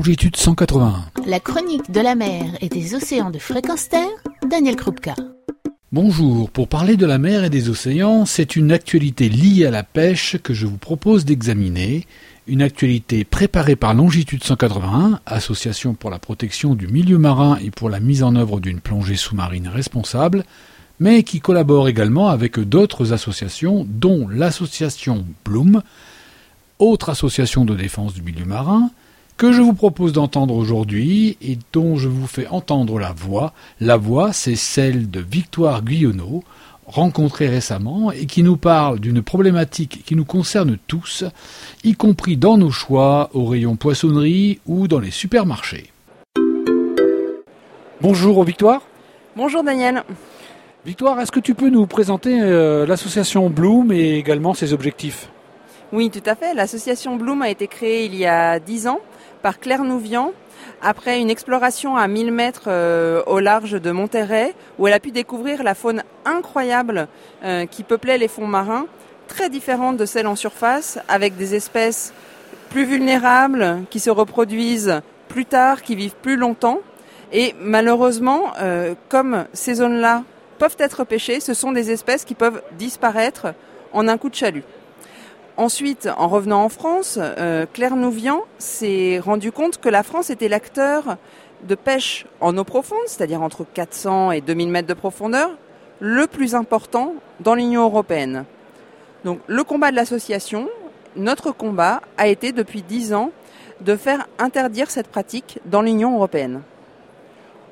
longitude 181. La chronique de la mer et des océans de fréquence terre, Daniel Krupka. Bonjour, pour parler de la mer et des océans, c'est une actualité liée à la pêche que je vous propose d'examiner, une actualité préparée par Longitude 181, Association pour la protection du milieu marin et pour la mise en œuvre d'une plongée sous-marine responsable, mais qui collabore également avec d'autres associations, dont l'association Bloom, autre association de défense du milieu marin, que je vous propose d'entendre aujourd'hui et dont je vous fais entendre la voix. La voix, c'est celle de Victoire Guyonneau, rencontrée récemment et qui nous parle d'une problématique qui nous concerne tous, y compris dans nos choix au rayon poissonnerie ou dans les supermarchés. Bonjour Victoire. Bonjour Daniel. Victoire, est-ce que tu peux nous présenter euh, l'association Bloom et également ses objectifs? Oui, tout à fait. L'association Bloom a été créée il y a dix ans par Claire Nouvian après une exploration à 1000 mètres euh, au large de Monterrey où elle a pu découvrir la faune incroyable euh, qui peuplait les fonds marins, très différente de celle en surface, avec des espèces plus vulnérables qui se reproduisent plus tard, qui vivent plus longtemps. Et malheureusement, euh, comme ces zones-là peuvent être pêchées, ce sont des espèces qui peuvent disparaître en un coup de chalut. Ensuite, en revenant en France, euh, Claire Nouvian s'est rendu compte que la France était l'acteur de pêche en eau profonde, c'est-à-dire entre 400 et 2000 mètres de profondeur, le plus important dans l'Union européenne. Donc le combat de l'association, notre combat, a été depuis 10 ans de faire interdire cette pratique dans l'Union européenne.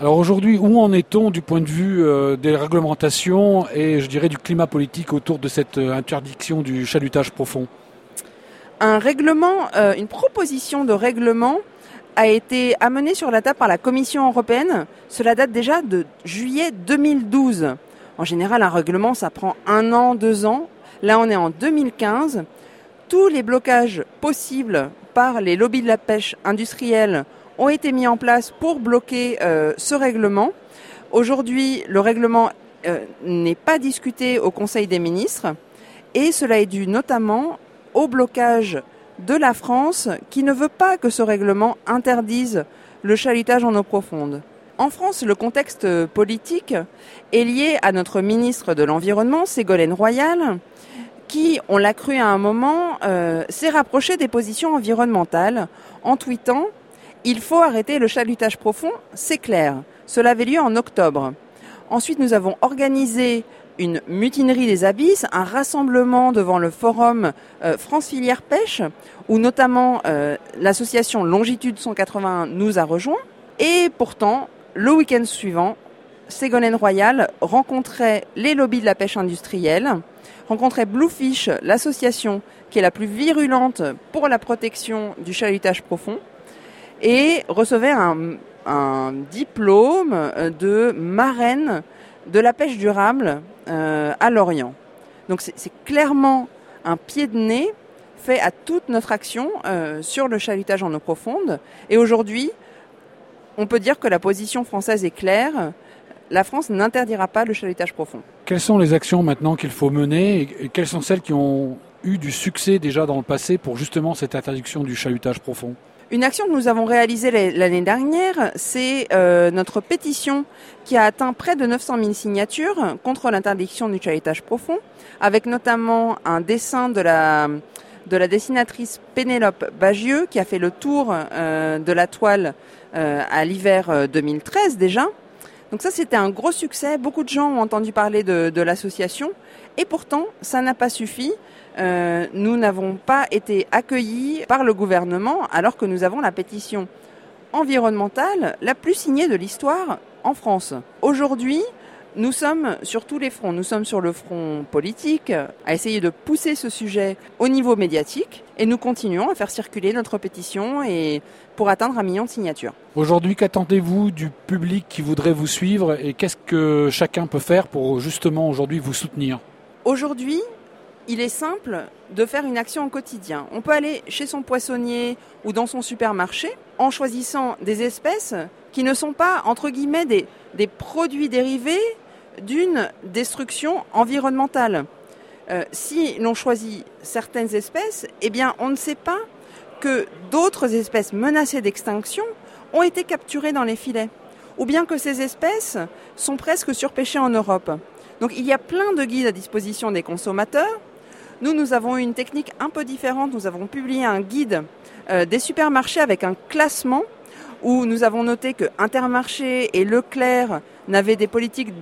Alors aujourd'hui, où en est-on du point de vue euh, des réglementations et je dirais du climat politique autour de cette euh, interdiction du chalutage profond? Un règlement, euh, une proposition de règlement a été amenée sur la table par la Commission européenne. Cela date déjà de juillet 2012. En général, un règlement, ça prend un an, deux ans. Là, on est en 2015. Tous les blocages possibles par les lobbies de la pêche industrielle ont été mis en place pour bloquer euh, ce règlement. Aujourd'hui, le règlement euh, n'est pas discuté au Conseil des ministres et cela est dû notamment au blocage de la France qui ne veut pas que ce règlement interdise le chalutage en eau profonde. En France, le contexte politique est lié à notre ministre de l'Environnement, Ségolène Royal, qui, on l'a cru à un moment, euh, s'est rapproché des positions environnementales en tweetant il faut arrêter le chalutage profond, c'est clair. Cela avait lieu en octobre. Ensuite, nous avons organisé une mutinerie des abysses, un rassemblement devant le forum euh, France Filière Pêche, où notamment euh, l'association Longitude 181 nous a rejoints. Et pourtant, le week-end suivant, Ségolène Royal rencontrait les lobbies de la pêche industrielle, rencontrait Bluefish, l'association qui est la plus virulente pour la protection du chalutage profond, et recevait un, diplôme de marraine de la pêche durable euh, à Lorient. Donc c'est clairement un pied de nez fait à toute notre action euh, sur le chalutage en eau profonde. Et aujourd'hui, on peut dire que la position française est claire. La France n'interdira pas le chalutage profond. Quelles sont les actions maintenant qu'il faut mener et quelles sont celles qui ont eu du succès déjà dans le passé pour justement cette interdiction du chalutage profond? Une action que nous avons réalisée l'année dernière, c'est euh, notre pétition qui a atteint près de 900 000 signatures contre l'interdiction du chalutage profond, avec notamment un dessin de la de la dessinatrice Pénélope Bagieux qui a fait le tour euh, de la toile euh, à l'hiver 2013 déjà. Donc ça c'était un gros succès, beaucoup de gens ont entendu parler de, de l'association et pourtant ça n'a pas suffi. Euh, nous n'avons pas été accueillis par le gouvernement alors que nous avons la pétition environnementale la plus signée de l'histoire en France. Aujourd'hui, nous sommes sur tous les fronts. Nous sommes sur le front politique, à essayer de pousser ce sujet au niveau médiatique, et nous continuons à faire circuler notre pétition et pour atteindre un million de signatures. Aujourd'hui, qu'attendez-vous du public qui voudrait vous suivre et qu'est-ce que chacun peut faire pour justement aujourd'hui vous soutenir? Aujourd'hui, il est simple de faire une action au quotidien. On peut aller chez son poissonnier ou dans son supermarché en choisissant des espèces qui ne sont pas, entre guillemets, des, des produits dérivés d'une destruction environnementale. Euh, si l'on choisit certaines espèces, eh bien, on ne sait pas que d'autres espèces menacées d'extinction ont été capturées dans les filets, ou bien que ces espèces sont presque surpêchées en Europe. Donc il y a plein de guides à disposition des consommateurs. Nous, nous avons une technique un peu différente. Nous avons publié un guide euh, des supermarchés avec un classement où nous avons noté que Intermarché et Leclerc n'avaient des politiques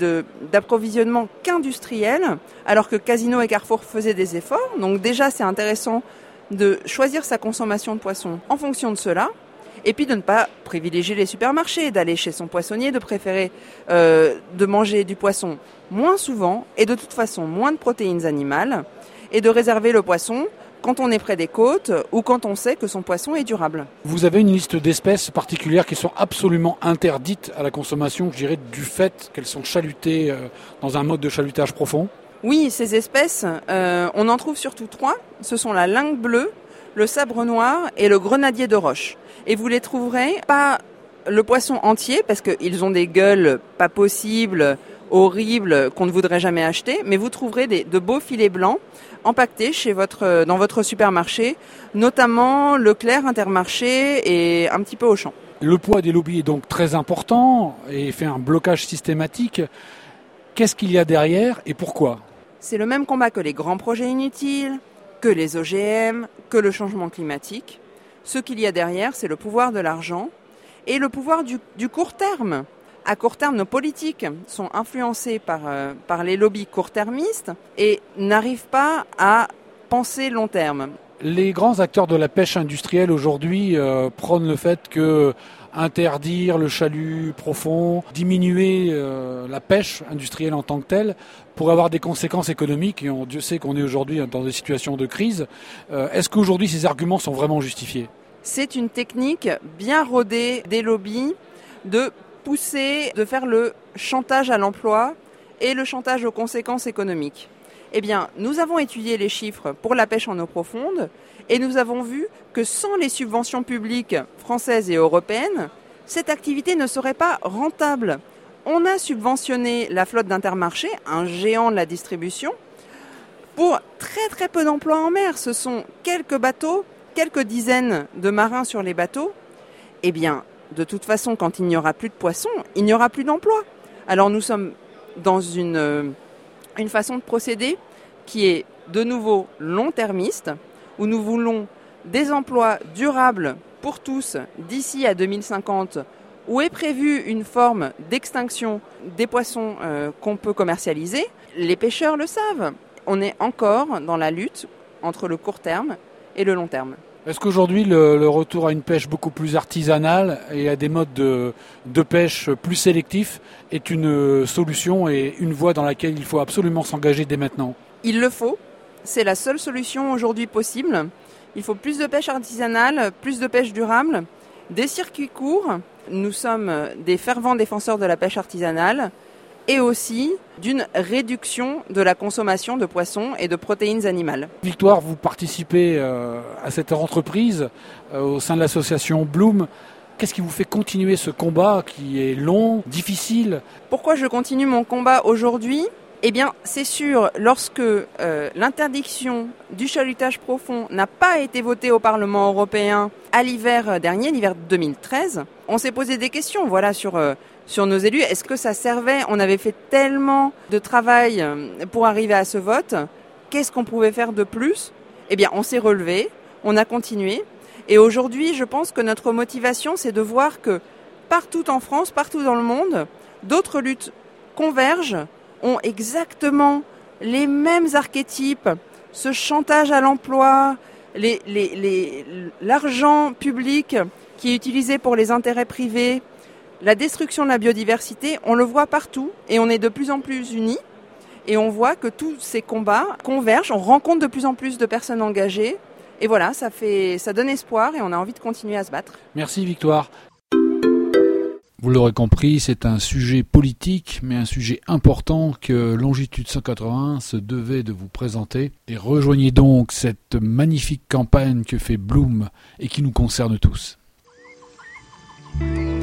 d'approvisionnement qu'industrielles, alors que Casino et Carrefour faisaient des efforts. Donc déjà, c'est intéressant de choisir sa consommation de poisson en fonction de cela. Et puis de ne pas privilégier les supermarchés, d'aller chez son poissonnier, de préférer euh, de manger du poisson moins souvent et de toute façon moins de protéines animales, et de réserver le poisson quand on est près des côtes ou quand on sait que son poisson est durable. Vous avez une liste d'espèces particulières qui sont absolument interdites à la consommation, je dirais, du fait qu'elles sont chalutées euh, dans un mode de chalutage profond? Oui, ces espèces, euh, on en trouve surtout trois. Ce sont la lingue bleue, le sabre noir et le grenadier de roche. Et vous les trouverez pas le poisson entier parce qu'ils ont des gueules pas possibles, horribles, qu'on ne voudrait jamais acheter, mais vous trouverez des, de beaux filets blancs empaquetés chez votre, dans votre supermarché, notamment Leclerc, Intermarché et un petit peu Auchan. Le poids des lobbies est donc très important et fait un blocage systématique. Qu'est-ce qu'il y a derrière et pourquoi? C'est le même combat que les grands projets inutiles, que les OGM, que le changement climatique. Ce qu'il y a derrière, c'est le pouvoir de l'argent et le pouvoir du, du court terme à court terme, nos politiques sont influencées par, euh, par les lobbies court-termistes et n'arrivent pas à penser long terme. Les grands acteurs de la pêche industrielle aujourd'hui euh, prônent le fait que interdire le chalut profond, diminuer euh, la pêche industrielle en tant que telle, pourrait avoir des conséquences économiques. Et on, Dieu sait qu'on est aujourd'hui dans des situations de crise. Est-ce qu'aujourd'hui ces arguments sont vraiment justifiés? C'est une technique bien rodée des lobbies de de faire le chantage à l'emploi et le chantage aux conséquences économiques Eh bien, nous avons étudié les chiffres pour la pêche en eau profonde et nous avons vu que sans les subventions publiques françaises et européennes, cette activité ne serait pas rentable. On a subventionné la flotte d'Intermarché, un géant de la distribution, pour très très peu d'emplois en mer. Ce sont quelques bateaux, quelques dizaines de marins sur les bateaux. Eh bien, de toute façon, quand il n'y aura plus de poissons, il n'y aura plus d'emplois. Alors nous sommes dans une, euh, une façon de procéder qui est de nouveau long-termiste, où nous voulons des emplois durables pour tous d'ici à 2050, où est prévue une forme d'extinction des poissons euh, qu'on peut commercialiser. Les pêcheurs le savent. On est encore dans la lutte entre le court terme et le long terme. Est-ce qu'aujourd'hui le, retour à une pêche beaucoup plus artisanale et à des modes de, pêche plus sélectifs est une solution et une voie dans laquelle il faut absolument s'engager dès maintenant? Il le faut. C'est la seule solution aujourd'hui possible. Il faut plus de pêche artisanale, plus de pêche durable, des circuits courts. Nous sommes des fervents défenseurs de la pêche artisanale et aussi d'une réduction de la consommation de poissons et de protéines animales. Victoire, vous participez euh, à cette entreprise euh, au sein de l'association Bloom. Qu'est-ce qui vous fait continuer ce combat qui est long, difficile? Pourquoi je continue mon combat aujourd'hui? Eh bien, c'est sûr, lorsque euh, l'interdiction du chalutage profond n'a pas été votée au Parlement européen à l'hiver dernier, l'hiver 2013, on s'est posé des questions, voilà, sur sur nos élus. Est-ce que ça servait? On avait fait tellement de travail euh, pour arriver à ce vote. Qu'est-ce qu'on pouvait faire de plus? Eh bien, on s'est relevé, on a continué. Et aujourd'hui, je pense que notre motivation, c'est de voir que partout en France, partout dans le monde, d'autres luttes convergent, ont exactement les mêmes archétypes, ce chantage à l'emploi, l'argent public qui est utilisé pour les intérêts privés, la destruction de la biodiversité, on le voit partout et on est de plus en plus unis. Et on voit que tous ces combats convergent, on rencontre de plus en plus de personnes engagées. Et voilà, ça, fait, ça donne espoir et on a envie de continuer à se battre. Merci Victoire. Vous l'aurez compris, c'est un sujet politique, mais un sujet important que Longitude 180 se devait de vous présenter. Et rejoignez donc cette magnifique campagne que fait Bloom et qui nous concerne tous.